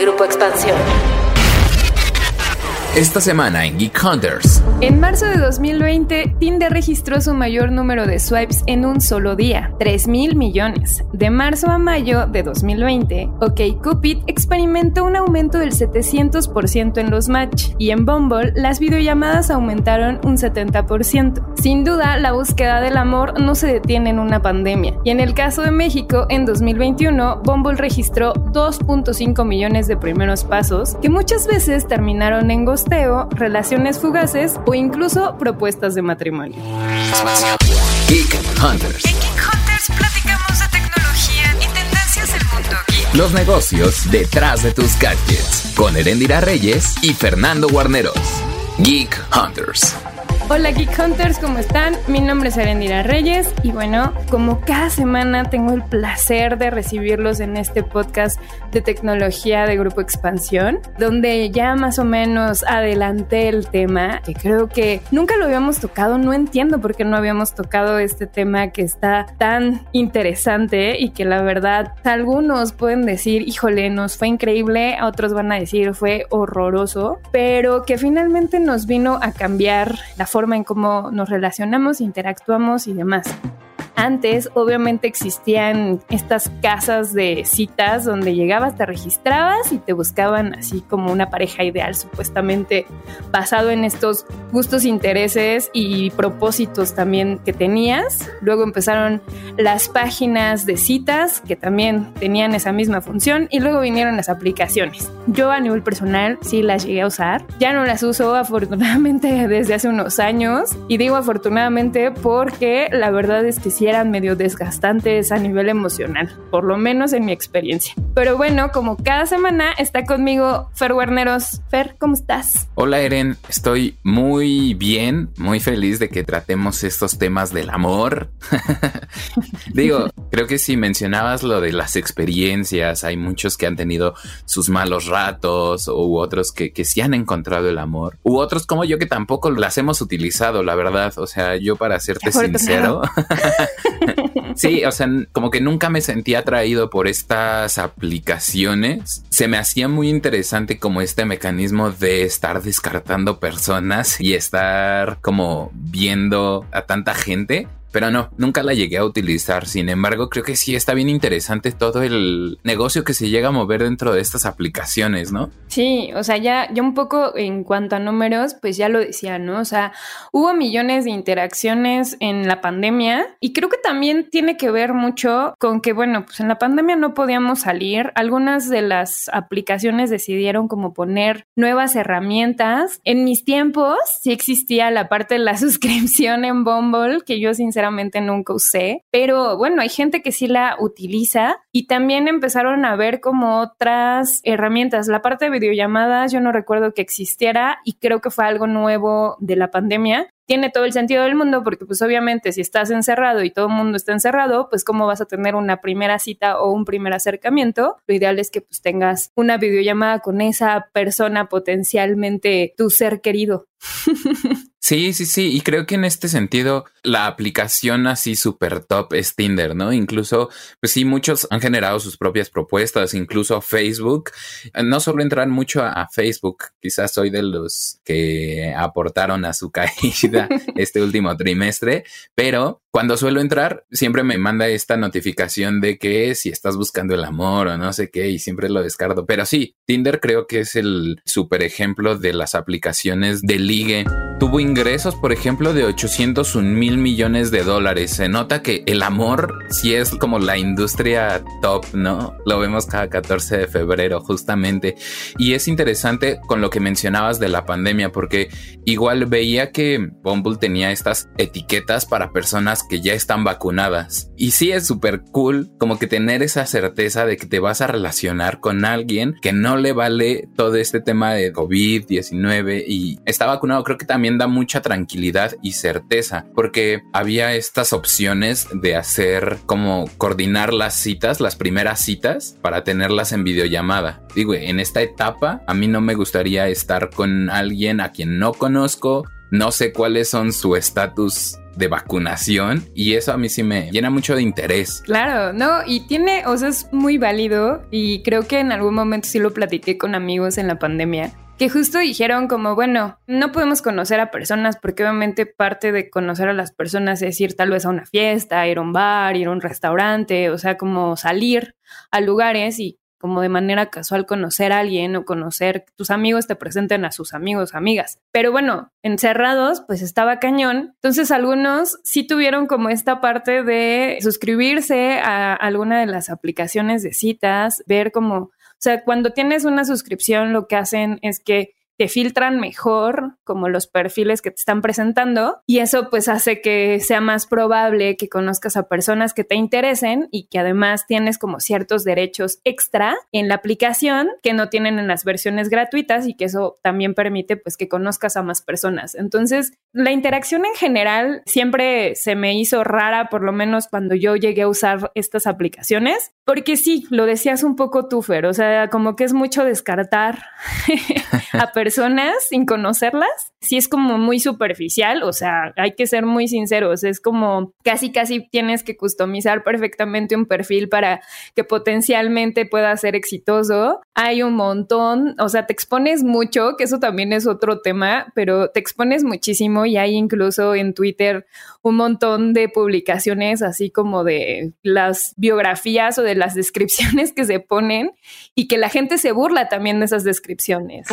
Grupo Expansión. Esta semana en Geek Hunters. En marzo de 2020, Tinder registró su mayor número de swipes en un solo día, 3 mil millones. De marzo a mayo de 2020, OkCupid experimentó un aumento del 700% en los match y en Bumble las videollamadas aumentaron un 70%. Sin duda, la búsqueda del amor no se detiene en una pandemia. Y en el caso de México, en 2021, Bumble registró 2.5 millones de primeros pasos que muchas veces terminaron en relaciones fugaces o incluso propuestas de matrimonio. Geek Hunters. En Geek Hunters platicamos de tecnología y tendencias del mundo geek. Los negocios detrás de tus gadgets. Con Erendira Reyes y Fernando Guarneros. Geek Hunters. Hola Geek Hunters, ¿cómo están? Mi nombre es Arendira Reyes y bueno, como cada semana tengo el placer de recibirlos en este podcast de tecnología de Grupo Expansión, donde ya más o menos adelanté el tema, que creo que nunca lo habíamos tocado, no entiendo por qué no habíamos tocado este tema que está tan interesante y que la verdad algunos pueden decir, híjole, nos fue increíble, otros van a decir fue horroroso, pero que finalmente nos vino a cambiar la forma en cómo nos relacionamos, interactuamos y demás. Antes, obviamente, existían estas casas de citas donde llegabas, te registrabas y te buscaban así como una pareja ideal, supuestamente basado en estos gustos, intereses y propósitos también que tenías. Luego empezaron las páginas de citas que también tenían esa misma función y luego vinieron las aplicaciones. Yo a nivel personal sí las llegué a usar. Ya no las uso afortunadamente desde hace unos años y digo afortunadamente porque la verdad es que sí eran medio desgastantes a nivel emocional, por lo menos en mi experiencia. Pero bueno, como cada semana está conmigo Fer Guarneros. Fer, ¿cómo estás? Hola Eren, estoy muy bien, muy feliz de que tratemos estos temas del amor. Digo, creo que si mencionabas lo de las experiencias, hay muchos que han tenido sus malos ratos u otros que, que sí han encontrado el amor, u otros como yo que tampoco las hemos utilizado, la verdad. O sea, yo para serte sincero, sí, o sea, como que nunca me sentía atraído por estas aplicaciones. Se me hacía muy interesante como este mecanismo de estar descartando personas y estar como viendo a tanta gente pero no, nunca la llegué a utilizar. Sin embargo, creo que sí está bien interesante todo el negocio que se llega a mover dentro de estas aplicaciones, ¿no? Sí, o sea, ya, ya un poco en cuanto a números, pues ya lo decía, ¿no? O sea, hubo millones de interacciones en la pandemia y creo que también tiene que ver mucho con que, bueno, pues en la pandemia no podíamos salir. Algunas de las aplicaciones decidieron como poner nuevas herramientas. En mis tiempos sí existía la parte de la suscripción en Bumble, que yo sinceramente sinceramente nunca usé, pero bueno, hay gente que sí la utiliza y también empezaron a ver como otras herramientas. La parte de videollamadas yo no recuerdo que existiera y creo que fue algo nuevo de la pandemia tiene todo el sentido del mundo porque pues obviamente si estás encerrado y todo el mundo está encerrado, pues cómo vas a tener una primera cita o un primer acercamiento. Lo ideal es que pues tengas una videollamada con esa persona potencialmente tu ser querido. Sí, sí, sí. Y creo que en este sentido, la aplicación así súper top es Tinder, ¿no? Incluso, pues sí, muchos han generado sus propias propuestas, incluso Facebook. No solo entran mucho a, Facebook, quizás soy de los que aportaron a su caída este último trimestre, pero cuando suelo entrar, siempre me manda esta notificación de que si estás buscando el amor o no sé qué, y siempre lo descarto. Pero sí, Tinder creo que es el super ejemplo de las aplicaciones de ligue. Tuvo ingresos, por ejemplo, de 801 mil millones de dólares. Se nota que el amor sí es como la industria top, ¿no? Lo vemos cada 14 de febrero, justamente. Y es interesante con lo que mencionabas de la pandemia, porque igual veía que Bumble tenía estas etiquetas para personas que ya están vacunadas. Y sí es súper cool como que tener esa certeza de que te vas a relacionar con alguien que no le vale todo este tema de COVID-19 y está vacunado. Creo que también da mucha tranquilidad y certeza porque había estas opciones de hacer como coordinar las citas, las primeras citas para tenerlas en videollamada. Digo, en esta etapa a mí no me gustaría estar con alguien a quien no conozco no sé cuáles son su estatus de vacunación y eso a mí sí me llena mucho de interés. Claro, no, y tiene, o sea, es muy válido y creo que en algún momento sí lo platiqué con amigos en la pandemia que justo dijeron como, bueno, no podemos conocer a personas porque obviamente parte de conocer a las personas es ir tal vez a una fiesta, ir a un bar, ir a un restaurante, o sea, como salir a lugares y como de manera casual conocer a alguien o conocer tus amigos te presenten a sus amigos, amigas. Pero bueno, encerrados, pues estaba cañón. Entonces algunos sí tuvieron como esta parte de suscribirse a alguna de las aplicaciones de citas, ver como o sea, cuando tienes una suscripción, lo que hacen es que te filtran mejor como los perfiles que te están presentando y eso pues hace que sea más probable que conozcas a personas que te interesen y que además tienes como ciertos derechos extra en la aplicación que no tienen en las versiones gratuitas y que eso también permite pues que conozcas a más personas. Entonces, la interacción en general siempre se me hizo rara, por lo menos cuando yo llegué a usar estas aplicaciones, porque sí, lo decías un poco tú, Fer, o sea, como que es mucho descartar a personas personas sin conocerlas, sí es como muy superficial, o sea, hay que ser muy sinceros, es como casi casi tienes que customizar perfectamente un perfil para que potencialmente pueda ser exitoso. Hay un montón, o sea, te expones mucho, que eso también es otro tema, pero te expones muchísimo y hay incluso en Twitter un montón de publicaciones así como de las biografías o de las descripciones que se ponen y que la gente se burla también de esas descripciones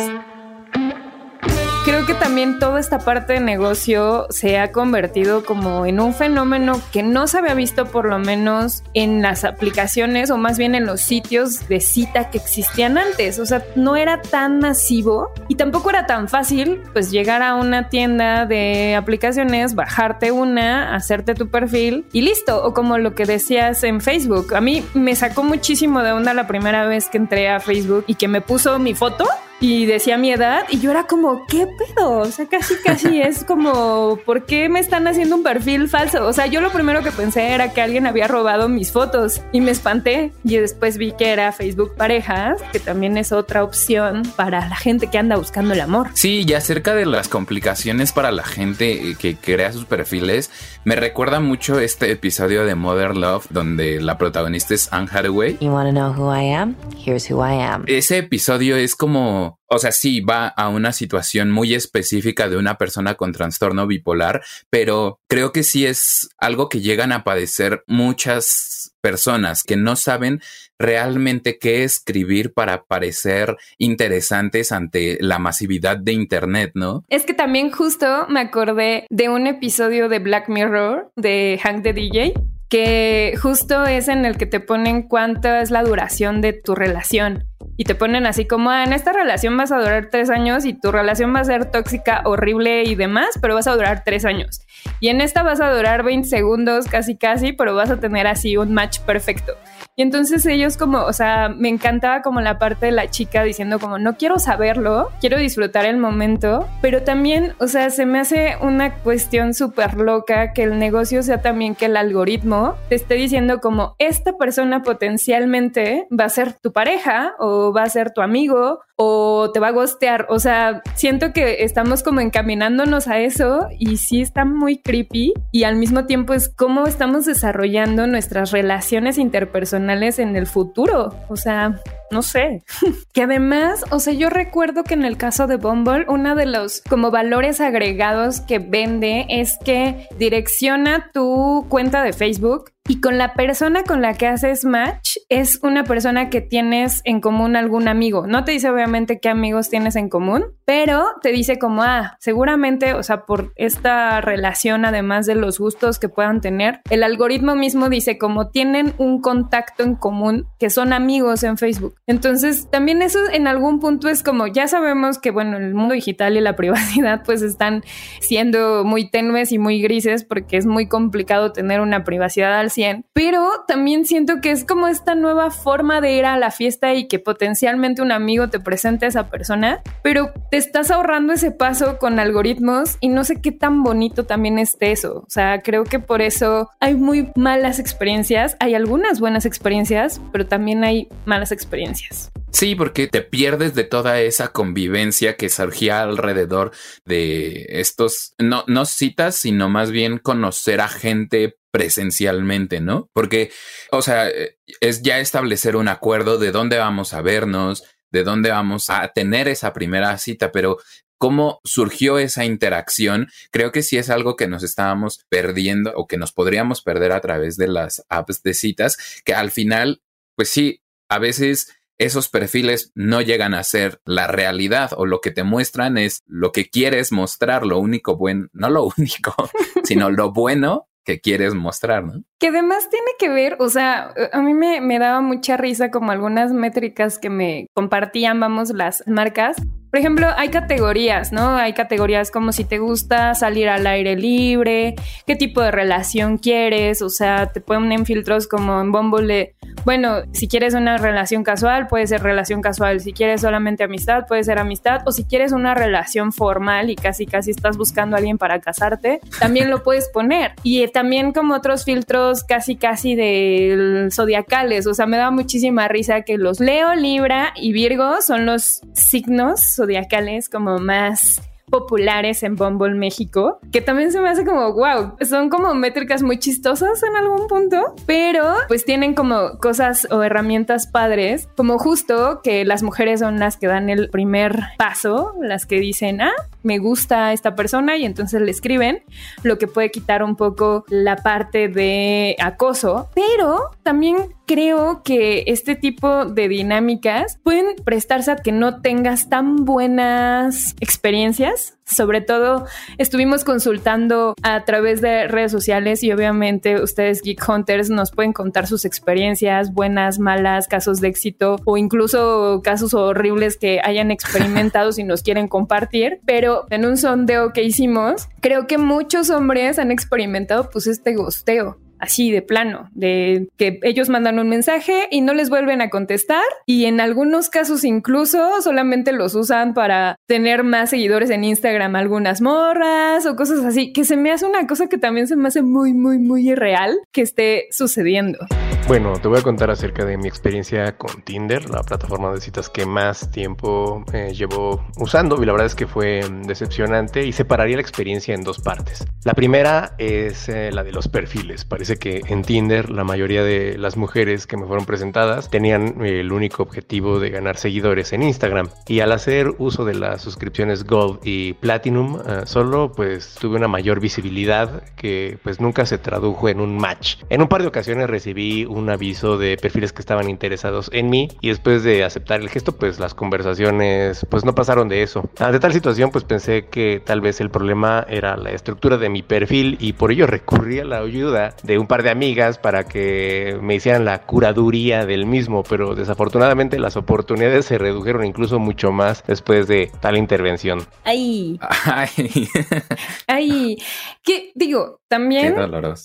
creo que también toda esta parte de negocio se ha convertido como en un fenómeno que no se había visto por lo menos en las aplicaciones o más bien en los sitios de cita que existían antes. O sea, no era tan masivo y tampoco era tan fácil pues llegar a una tienda de aplicaciones, bajarte una, hacerte tu perfil y listo. O como lo que decías en Facebook. A mí me sacó muchísimo de onda la primera vez que entré a Facebook y que me puso mi foto y decía mi edad y yo era como, ¿qué pedo? O sea, casi, casi es como, ¿por qué me están haciendo un perfil falso? O sea, yo lo primero que pensé era que alguien había robado mis fotos y me espanté y después vi que era Facebook Parejas, que también es otra opción para la gente que anda buscando el amor. Sí, y acerca de las complicaciones para la gente que crea sus perfiles, me recuerda mucho este episodio de Mother Love donde la protagonista es Anne Hathaway. You want to know who I am? Here's who I am. Ese episodio es como o sea, sí va a una situación muy específica de una persona con trastorno bipolar, pero creo que sí es algo que llegan a padecer muchas personas que no saben realmente qué escribir para parecer interesantes ante la masividad de Internet, ¿no? Es que también justo me acordé de un episodio de Black Mirror de Hank the DJ que justo es en el que te ponen cuánta es la duración de tu relación y te ponen así como, ah, en esta relación vas a durar tres años y tu relación va a ser tóxica, horrible y demás, pero vas a durar tres años. Y en esta vas a durar 20 segundos casi casi, pero vas a tener así un match perfecto. Y entonces ellos como, o sea, me encantaba como la parte de la chica diciendo como, no quiero saberlo, quiero disfrutar el momento, pero también, o sea, se me hace una cuestión súper loca que el negocio sea también que el algoritmo te esté diciendo como, esta persona potencialmente va a ser tu pareja o va a ser tu amigo o te va a gostear. O sea, siento que estamos como encaminándonos a eso y sí está muy creepy y al mismo tiempo es cómo estamos desarrollando nuestras relaciones interpersonales en el futuro. O sea, no sé. que además, o sea, yo recuerdo que en el caso de Bumble, uno de los como valores agregados que vende es que direcciona tu cuenta de Facebook y con la persona con la que haces match es una persona que tienes en común algún amigo. No te dice obviamente qué amigos tienes en común, pero te dice como, ah, seguramente, o sea, por esta relación, además de los gustos que puedan tener, el algoritmo mismo dice como tienen un contacto en común que son amigos en Facebook. Entonces, también eso en algún punto es como, ya sabemos que, bueno, el mundo digital y la privacidad pues están siendo muy tenues y muy grises porque es muy complicado tener una privacidad al pero también siento que es como esta nueva forma de ir a la fiesta y que potencialmente un amigo te presente a esa persona, pero te estás ahorrando ese paso con algoritmos y no sé qué tan bonito también esté eso. O sea, creo que por eso hay muy malas experiencias, hay algunas buenas experiencias, pero también hay malas experiencias. Sí, porque te pierdes de toda esa convivencia que surgía alrededor de estos, no, no citas, sino más bien conocer a gente presencialmente, ¿no? Porque, o sea, es ya establecer un acuerdo de dónde vamos a vernos, de dónde vamos a tener esa primera cita, pero cómo surgió esa interacción, creo que sí es algo que nos estábamos perdiendo o que nos podríamos perder a través de las apps de citas, que al final, pues sí, a veces esos perfiles no llegan a ser la realidad o lo que te muestran es lo que quieres mostrar, lo único bueno, no lo único, sino lo bueno que quieres mostrar, ¿no? Que además tiene que ver, o sea, a mí me, me daba mucha risa como algunas métricas que me compartían, vamos, las marcas por ejemplo, hay categorías, ¿no? Hay categorías como si te gusta salir al aire libre, qué tipo de relación quieres, o sea, te ponen filtros como en Bumble bueno, si quieres una relación casual, puede ser relación casual, si quieres solamente amistad, puede ser amistad, o si quieres una relación formal y casi casi estás buscando a alguien para casarte, también lo puedes poner. Y también como otros filtros casi casi de zodiacales, o sea, me da muchísima risa que los Leo, Libra y Virgo son los signos zodiacales como más populares en Bumble México, que también se me hace como, wow, son como métricas muy chistosas en algún punto, pero pues tienen como cosas o herramientas padres, como justo que las mujeres son las que dan el primer paso, las que dicen, ah, me gusta esta persona y entonces le escriben, lo que puede quitar un poco la parte de acoso, pero también creo que este tipo de dinámicas pueden prestarse a que no tengas tan buenas experiencias. Sobre todo, estuvimos consultando a través de redes sociales y obviamente ustedes Geek Hunters nos pueden contar sus experiencias, buenas, malas, casos de éxito o incluso casos horribles que hayan experimentado si nos quieren compartir. Pero en un sondeo que hicimos, creo que muchos hombres han experimentado pues este gosteo así de plano, de que ellos mandan un mensaje y no les vuelven a contestar y en algunos casos incluso solamente los usan para tener más seguidores en Instagram algunas morras o cosas así, que se me hace una cosa que también se me hace muy, muy, muy irreal que esté sucediendo. Bueno, te voy a contar acerca de mi experiencia con Tinder, la plataforma de citas que más tiempo eh, llevo usando y la verdad es que fue decepcionante y separaría la experiencia en dos partes. La primera es eh, la de los perfiles. Parece que en Tinder la mayoría de las mujeres que me fueron presentadas tenían el único objetivo de ganar seguidores en Instagram y al hacer uso de las suscripciones Gold y Platinum eh, solo pues tuve una mayor visibilidad que pues nunca se tradujo en un match. En un par de ocasiones recibí un un aviso de perfiles que estaban interesados en mí y después de aceptar el gesto pues las conversaciones pues no pasaron de eso. Ante tal situación pues pensé que tal vez el problema era la estructura de mi perfil y por ello recurrí a la ayuda de un par de amigas para que me hicieran la curaduría del mismo, pero desafortunadamente las oportunidades se redujeron incluso mucho más después de tal intervención. Ay. Ay. Ay. ¿Qué digo? También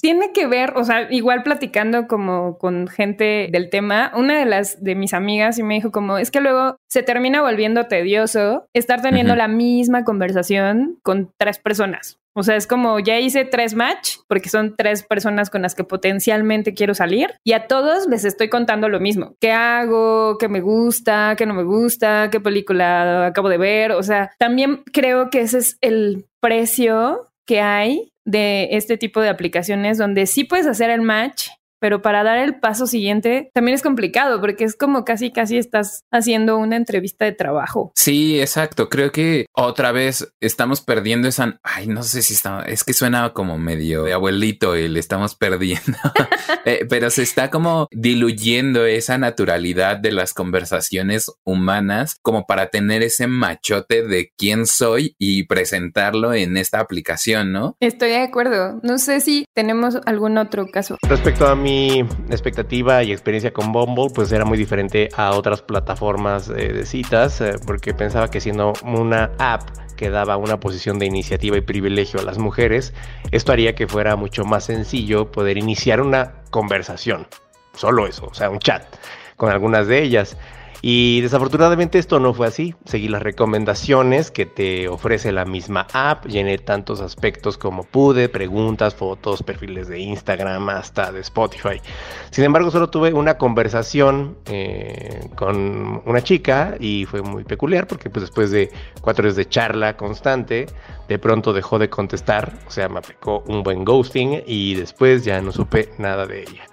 tiene que ver, o sea, igual platicando como con gente del tema, una de las de mis amigas y me dijo como, es que luego se termina volviendo tedioso estar teniendo la misma conversación con tres personas. O sea, es como ya hice tres match porque son tres personas con las que potencialmente quiero salir y a todos les estoy contando lo mismo. ¿Qué hago? ¿Qué me gusta? ¿Qué no me gusta? ¿Qué película acabo de ver? O sea, también creo que ese es el precio que hay de este tipo de aplicaciones donde sí puedes hacer el match, pero para dar el paso siguiente también es complicado porque es como casi casi estás haciendo una entrevista de trabajo. Sí, exacto. Creo que otra vez estamos perdiendo esa, ay, no sé si está, es que suena como medio de abuelito y le estamos perdiendo, eh, pero se está como diluyendo esa naturalidad de las conversaciones humanas como para tener ese machote de quién soy y presentarlo en esta aplicación, ¿no? Estoy de acuerdo. No sé si tenemos algún otro caso. Respecto a mi expectativa y experiencia con Bumble pues era muy diferente a otras plataformas de citas eh, porque pensaba que siendo una app que daba una posición de iniciativa y privilegio a las mujeres, esto haría que fuera mucho más sencillo poder iniciar una conversación. Solo eso, o sea, un chat con algunas de ellas. Y desafortunadamente esto no fue así. Seguí las recomendaciones que te ofrece la misma app. Llené tantos aspectos como pude, preguntas, fotos, perfiles de Instagram, hasta de Spotify. Sin embargo, solo tuve una conversación eh, con una chica y fue muy peculiar porque pues, después de cuatro horas de charla constante, de pronto dejó de contestar. O sea, me aplicó un buen ghosting y después ya no supe nada de ella.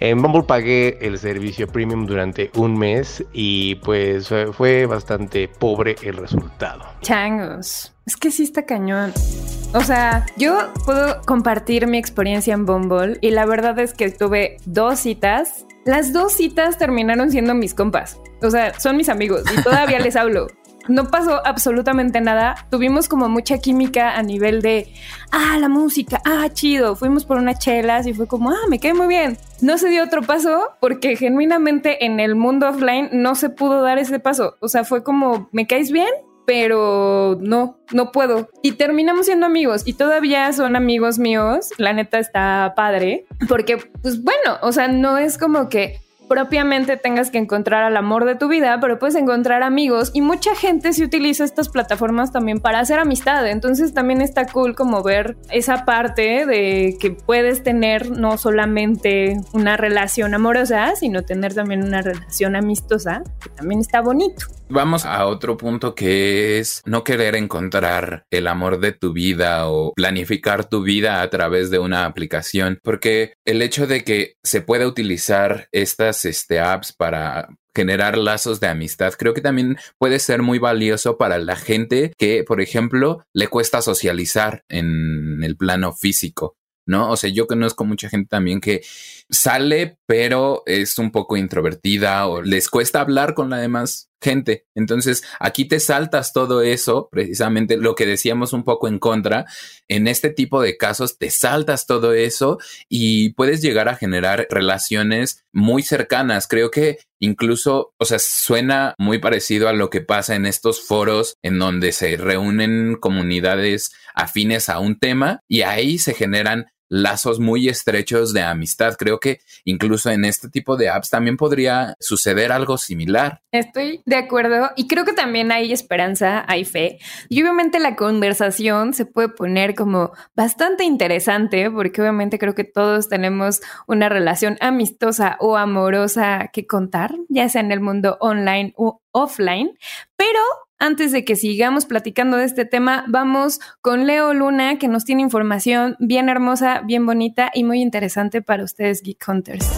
En Bumble pagué el servicio premium durante un mes y pues fue bastante pobre el resultado. Changos. Es que sí está cañón. O sea, yo puedo compartir mi experiencia en Bumble y la verdad es que tuve dos citas. Las dos citas terminaron siendo mis compas. O sea, son mis amigos y todavía les hablo no pasó absolutamente nada. Tuvimos como mucha química a nivel de, ah, la música, ah, chido. Fuimos por unas chelas y fue como, ah, me cae muy bien. No se dio otro paso porque genuinamente en el mundo offline no se pudo dar ese paso. O sea, fue como, ¿me caes bien? pero no, no puedo. Y terminamos siendo amigos y todavía son amigos míos. La neta está padre porque, pues bueno, o sea, no es como que propiamente tengas que encontrar al amor de tu vida, pero puedes encontrar amigos y mucha gente se utiliza estas plataformas también para hacer amistad. Entonces también está cool como ver esa parte de que puedes tener no solamente una relación amorosa, sino tener también una relación amistosa, que también está bonito. Vamos a otro punto que es no querer encontrar el amor de tu vida o planificar tu vida a través de una aplicación, porque el hecho de que se pueda utilizar estas este, apps para generar lazos de amistad, creo que también puede ser muy valioso para la gente que, por ejemplo, le cuesta socializar en el plano físico. ¿no? O sea, yo conozco mucha gente también que sale, pero es un poco introvertida o les cuesta hablar con la demás gente. Entonces, aquí te saltas todo eso, precisamente lo que decíamos un poco en contra. En este tipo de casos, te saltas todo eso y puedes llegar a generar relaciones muy cercanas. Creo que incluso, o sea, suena muy parecido a lo que pasa en estos foros en donde se reúnen comunidades afines a un tema y ahí se generan lazos muy estrechos de amistad. Creo que incluso en este tipo de apps también podría suceder algo similar. Estoy de acuerdo y creo que también hay esperanza, hay fe. Y obviamente la conversación se puede poner como bastante interesante porque obviamente creo que todos tenemos una relación amistosa o amorosa que contar, ya sea en el mundo online o offline, pero antes de que sigamos platicando de este tema, vamos con Leo Luna, que nos tiene información bien hermosa, bien bonita y muy interesante para ustedes, Geek Hunters.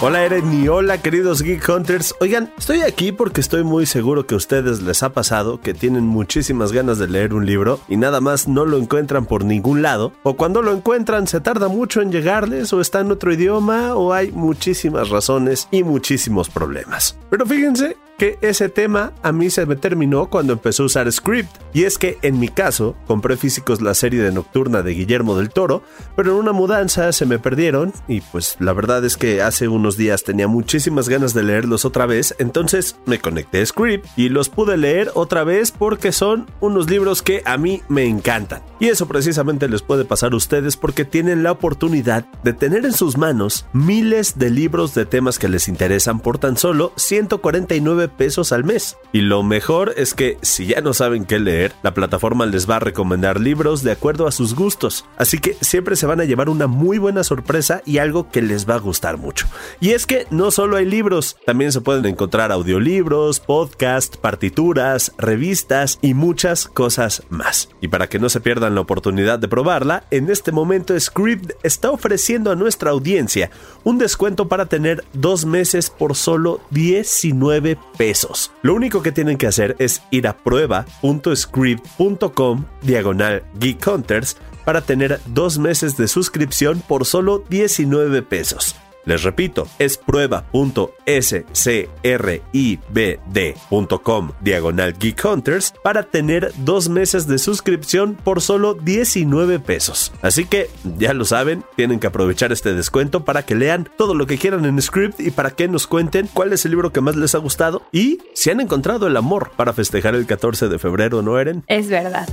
Hola Eren y hola queridos Geek Hunters. Oigan, estoy aquí porque estoy muy seguro que a ustedes les ha pasado que tienen muchísimas ganas de leer un libro y nada más no lo encuentran por ningún lado, o cuando lo encuentran se tarda mucho en llegarles, o está en otro idioma, o hay muchísimas razones y muchísimos problemas. Pero fíjense que ese tema a mí se me terminó cuando empezó a usar Script. Y es que en mi caso, compré físicos la serie de Nocturna de Guillermo del Toro, pero en una mudanza se me perdieron y pues la verdad es que hace unos días tenía muchísimas ganas de leerlos otra vez, entonces me conecté a Script y los pude leer otra vez porque son unos libros que a mí me encantan. Y eso precisamente les puede pasar a ustedes porque tienen la oportunidad de tener en sus manos miles de libros de temas que les interesan por tan solo 149 pesos al mes. Y lo mejor es que si ya no saben qué leer, la plataforma les va a recomendar libros de acuerdo a sus gustos. Así que siempre se van a llevar una muy buena sorpresa y algo que les va a gustar mucho. Y es que no solo hay libros, también se pueden encontrar audiolibros, podcasts, partituras, revistas y muchas cosas más. Y para que no se pierdan la oportunidad de probarla, en este momento Script está ofreciendo a nuestra audiencia un descuento para tener dos meses por solo 19 pesos. Lo único que tienen que hacer es ir a prueba.script.com diagonal Geek para tener dos meses de suscripción por solo 19 pesos. Les repito, es prueba.scribd.com diagonal Geek Hunters para tener dos meses de suscripción por solo 19 pesos. Así que ya lo saben, tienen que aprovechar este descuento para que lean todo lo que quieran en Script y para que nos cuenten cuál es el libro que más les ha gustado y si han encontrado el amor para festejar el 14 de febrero, ¿no, Eren? Es verdad.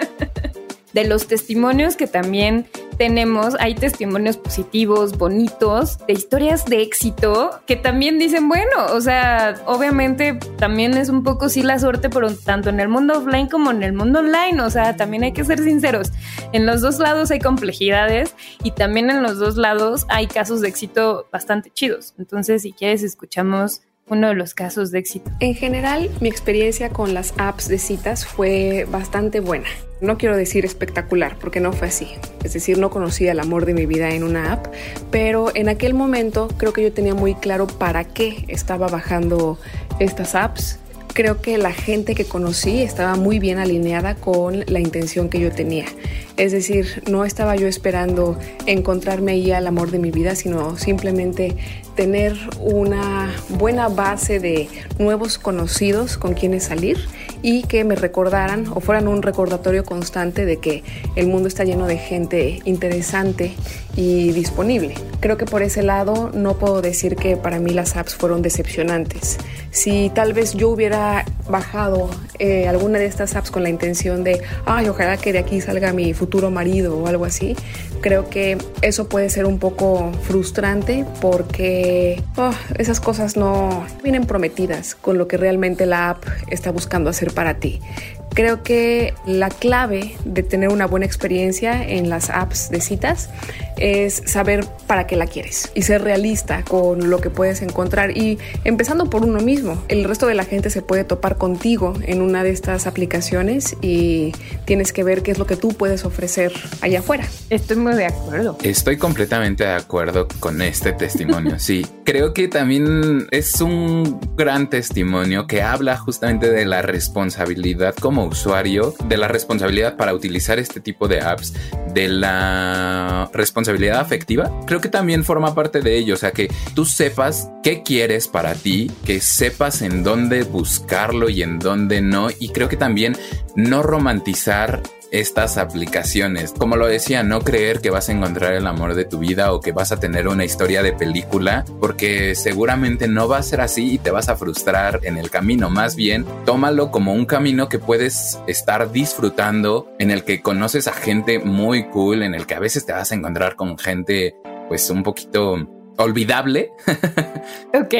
de los testimonios que también tenemos, hay testimonios positivos, bonitos, de historias de éxito que también dicen, bueno, o sea, obviamente también es un poco sí la suerte, pero tanto en el mundo offline como en el mundo online, o sea, también hay que ser sinceros. En los dos lados hay complejidades y también en los dos lados hay casos de éxito bastante chidos. Entonces, si quieres, escuchamos uno de los casos de éxito. En general, mi experiencia con las apps de citas fue bastante buena. No quiero decir espectacular, porque no fue así. Es decir, no conocí el amor de mi vida en una app, pero en aquel momento creo que yo tenía muy claro para qué estaba bajando estas apps. Creo que la gente que conocí estaba muy bien alineada con la intención que yo tenía. Es decir, no estaba yo esperando encontrarme ahí al amor de mi vida, sino simplemente tener una buena base de nuevos conocidos con quienes salir y que me recordaran o fueran un recordatorio constante de que el mundo está lleno de gente interesante disponible. Creo que por ese lado no puedo decir que para mí las apps fueron decepcionantes. Si tal vez yo hubiera bajado eh, alguna de estas apps con la intención de, ay, ojalá que de aquí salga mi futuro marido o algo así, creo que eso puede ser un poco frustrante porque oh, esas cosas no vienen prometidas con lo que realmente la app está buscando hacer para ti. Creo que la clave de tener una buena experiencia en las apps de citas es saber para qué la quieres y ser realista con lo que puedes encontrar y empezando por uno mismo. El resto de la gente se puede topar contigo en una de estas aplicaciones y tienes que ver qué es lo que tú puedes ofrecer allá afuera. Estoy muy de acuerdo. Estoy completamente de acuerdo con este testimonio. Sí, creo que también es un gran testimonio que habla justamente de la responsabilidad como usuario, de la responsabilidad para utilizar este tipo de apps, de la responsabilidad afectiva. Creo que también forma parte de ello, o sea, que tú sepas qué quieres para ti, que sepas en dónde buscarlo y en dónde no, y creo que también no romantizar estas aplicaciones. Como lo decía, no creer que vas a encontrar el amor de tu vida o que vas a tener una historia de película, porque seguramente no va a ser así y te vas a frustrar en el camino. Más bien, tómalo como un camino que puedes estar disfrutando, en el que conoces a gente muy cool, en el que a veces te vas a encontrar con gente pues un poquito olvidable. ok.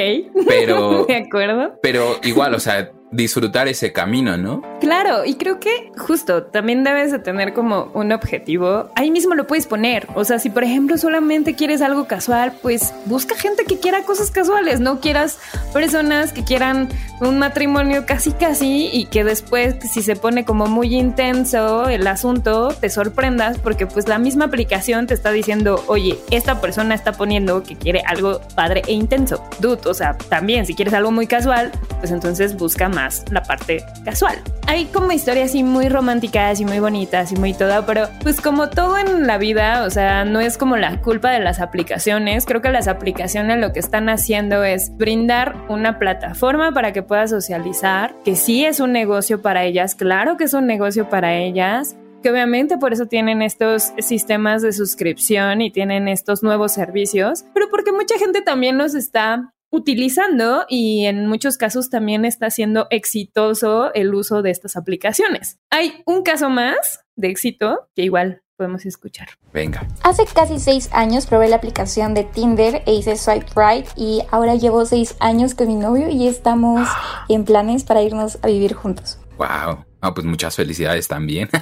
Pero. de acuerdo. Pero igual, o sea, disfrutar ese camino, ¿no? Claro, y creo que justo también debes de tener como un objetivo. Ahí mismo lo puedes poner. O sea, si por ejemplo solamente quieres algo casual, pues busca gente que quiera cosas casuales, no quieras personas que quieran un matrimonio casi casi y que después si se pone como muy intenso el asunto, te sorprendas porque pues la misma aplicación te está diciendo, oye, esta persona está poniendo que quiere algo padre e intenso. Dude, o sea, también si quieres algo muy casual, pues entonces busca más la parte casual. Hay como historias así muy románticas y muy bonitas y muy todo, pero pues como todo en la vida, o sea, no es como la culpa de las aplicaciones. Creo que las aplicaciones lo que están haciendo es brindar una plataforma para que puedas socializar, que sí es un negocio para ellas, claro que es un negocio para ellas, que obviamente por eso tienen estos sistemas de suscripción y tienen estos nuevos servicios, pero porque mucha gente también los está utilizando y en muchos casos también está siendo exitoso el uso de estas aplicaciones. Hay un caso más de éxito que igual podemos escuchar. Venga. Hace casi seis años probé la aplicación de Tinder e hice swipe right y ahora llevo seis años con mi novio y estamos en planes para irnos a vivir juntos. Wow. Ah, pues muchas felicidades también.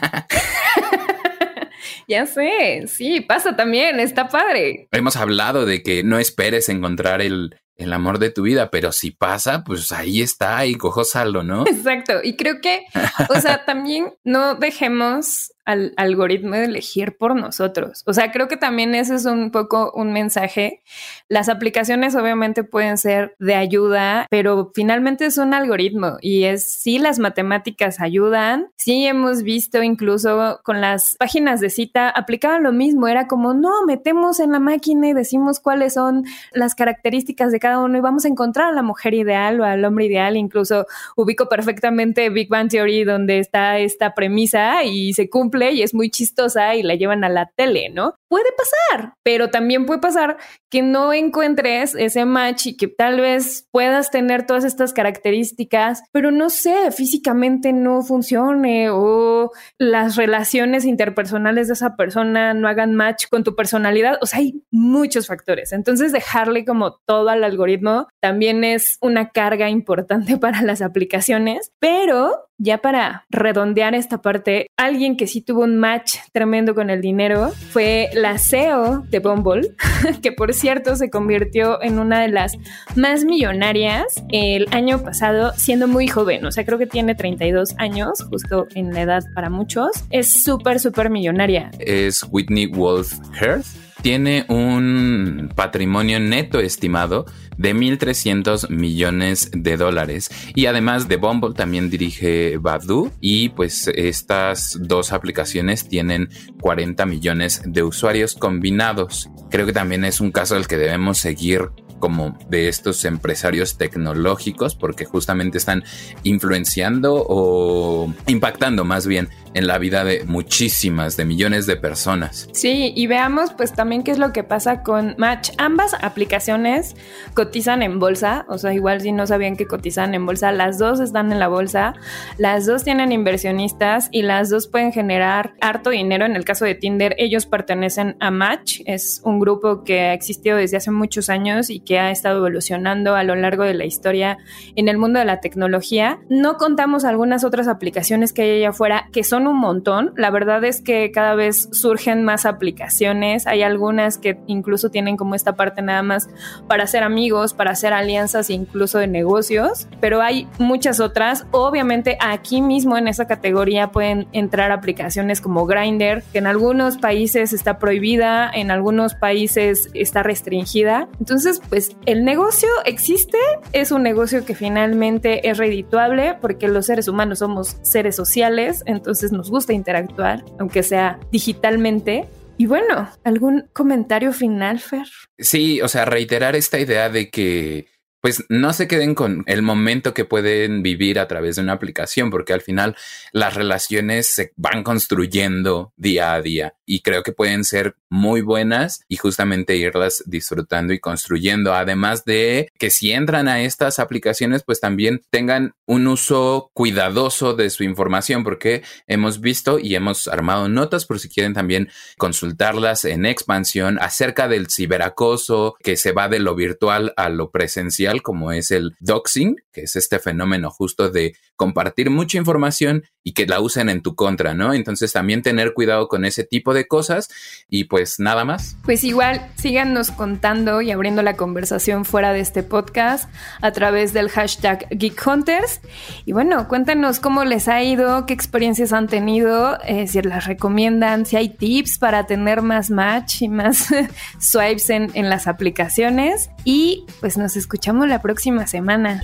Ya sé, sí, pasa también, está padre. Hemos hablado de que no esperes encontrar el, el amor de tu vida, pero si pasa, pues ahí está y cojo saldo, ¿no? Exacto. Y creo que, o sea, también no dejemos al algoritmo de elegir por nosotros. O sea, creo que también ese es un poco un mensaje. Las aplicaciones obviamente pueden ser de ayuda, pero finalmente es un algoritmo y es sí las matemáticas ayudan. Sí hemos visto incluso con las páginas de cita aplicaban lo mismo. Era como, no, metemos en la máquina y decimos cuáles son las características de cada uno y vamos a encontrar a la mujer ideal o al hombre ideal. Incluso ubico perfectamente Big Bang Theory donde está esta premisa y se cumple y es muy chistosa y la llevan a la tele, ¿no? puede pasar, pero también puede pasar que no encuentres ese match y que tal vez puedas tener todas estas características, pero no sé, físicamente no funcione o las relaciones interpersonales de esa persona no hagan match con tu personalidad. O sea, hay muchos factores. Entonces, dejarle como todo al algoritmo también es una carga importante para las aplicaciones, pero ya para redondear esta parte, alguien que sí tuvo un match tremendo con el dinero fue la CEO de Bumble, que por cierto se convirtió en una de las más millonarias el año pasado, siendo muy joven. O sea, creo que tiene 32 años, justo en la edad para muchos. Es súper, súper millonaria. Es Whitney Wolf Hearth tiene un patrimonio neto estimado de 1.300 millones de dólares. Y además de Bumble también dirige Badu y pues estas dos aplicaciones tienen 40 millones de usuarios combinados. Creo que también es un caso al que debemos seguir como de estos empresarios tecnológicos porque justamente están influenciando o impactando más bien en la vida de muchísimas, de millones de personas. Sí, y veamos pues también qué es lo que pasa con Match. Ambas aplicaciones cotizan en bolsa, o sea, igual si no sabían que cotizan en bolsa, las dos están en la bolsa, las dos tienen inversionistas y las dos pueden generar harto dinero. En el caso de Tinder, ellos pertenecen a Match, es un grupo que ha existido desde hace muchos años y que ha estado evolucionando a lo largo de la historia en el mundo de la tecnología. No contamos algunas otras aplicaciones que hay allá afuera que son un montón. La verdad es que cada vez surgen más aplicaciones. Hay algunas que incluso tienen como esta parte nada más para hacer amigos, para hacer alianzas e incluso de negocios. Pero hay muchas otras. Obviamente aquí mismo en esa categoría pueden entrar aplicaciones como Grindr, que en algunos países está prohibida, en algunos países está restringida. Entonces, pues el negocio existe, es un negocio que finalmente es redituable porque los seres humanos somos seres sociales, entonces nos gusta interactuar, aunque sea digitalmente. Y bueno, ¿algún comentario final, Fer? Sí, o sea, reiterar esta idea de que pues no se queden con el momento que pueden vivir a través de una aplicación, porque al final las relaciones se van construyendo día a día y creo que pueden ser muy buenas y justamente irlas disfrutando y construyendo. Además de que si entran a estas aplicaciones, pues también tengan un uso cuidadoso de su información, porque hemos visto y hemos armado notas por si quieren también consultarlas en expansión acerca del ciberacoso que se va de lo virtual a lo presencial como es el doxing, que es este fenómeno justo de compartir mucha información y que la usen en tu contra, ¿no? Entonces también tener cuidado con ese tipo de cosas y pues nada más. Pues igual síganos contando y abriendo la conversación fuera de este podcast a través del hashtag Geek Hunters. Y bueno, cuéntanos cómo les ha ido, qué experiencias han tenido, eh, si las recomiendan, si hay tips para tener más match y más swipes en, en las aplicaciones. Y pues nos escuchamos la próxima semana.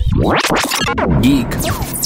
Geek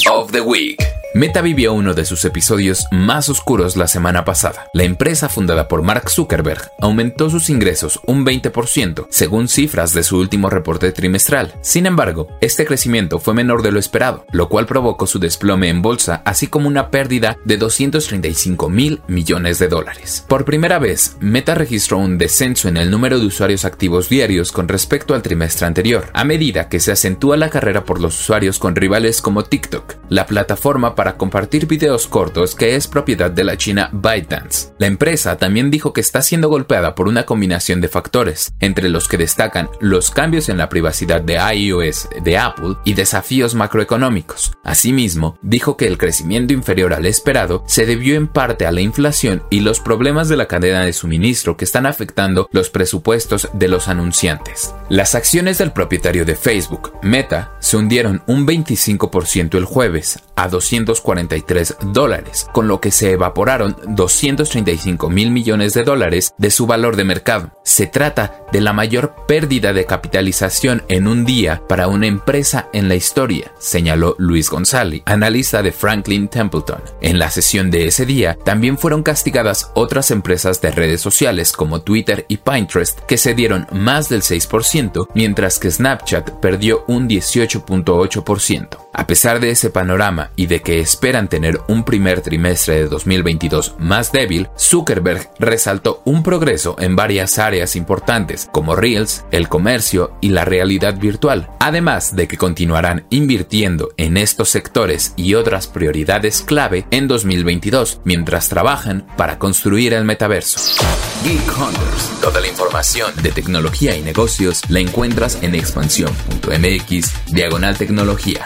of the Week. Meta vivió uno de sus episodios más oscuros la semana pasada. La empresa fundada por Mark Zuckerberg aumentó sus ingresos un 20%, según cifras de su último reporte trimestral. Sin embargo, este crecimiento fue menor de lo esperado, lo cual provocó su desplome en bolsa, así como una pérdida de 235 mil millones de dólares. Por primera vez, Meta registró un descenso en el número de usuarios activos diarios con respecto al trimestre anterior, a medida que se acentúa la carrera por los usuarios con rivales como TikTok, la plataforma para compartir videos cortos que es propiedad de la china ByteDance. La empresa también dijo que está siendo golpeada por una combinación de factores, entre los que destacan los cambios en la privacidad de iOS de Apple y desafíos macroeconómicos. Asimismo, dijo que el crecimiento inferior al esperado se debió en parte a la inflación y los problemas de la cadena de suministro que están afectando los presupuestos de los anunciantes. Las acciones del propietario de Facebook, Meta, se hundieron un 25% el jueves a 243 dólares, con lo que se evaporaron 235 mil millones de dólares de su valor de mercado. Se trata de la mayor pérdida de capitalización en un día para una empresa en la historia, señaló Luis González, analista de Franklin Templeton. En la sesión de ese día también fueron castigadas otras empresas de redes sociales como Twitter y Pinterest que se dieron más del 6%, mientras que Snapchat perdió un 18.8%. A pesar de ese panorama y de que que esperan tener un primer trimestre de 2022 más débil, Zuckerberg resaltó un progreso en varias áreas importantes como Reels, el comercio y la realidad virtual, además de que continuarán invirtiendo en estos sectores y otras prioridades clave en 2022 mientras trabajan para construir el metaverso. Geek Hunters. Toda la información de tecnología y negocios la encuentras en expansión.mx diagonal tecnología.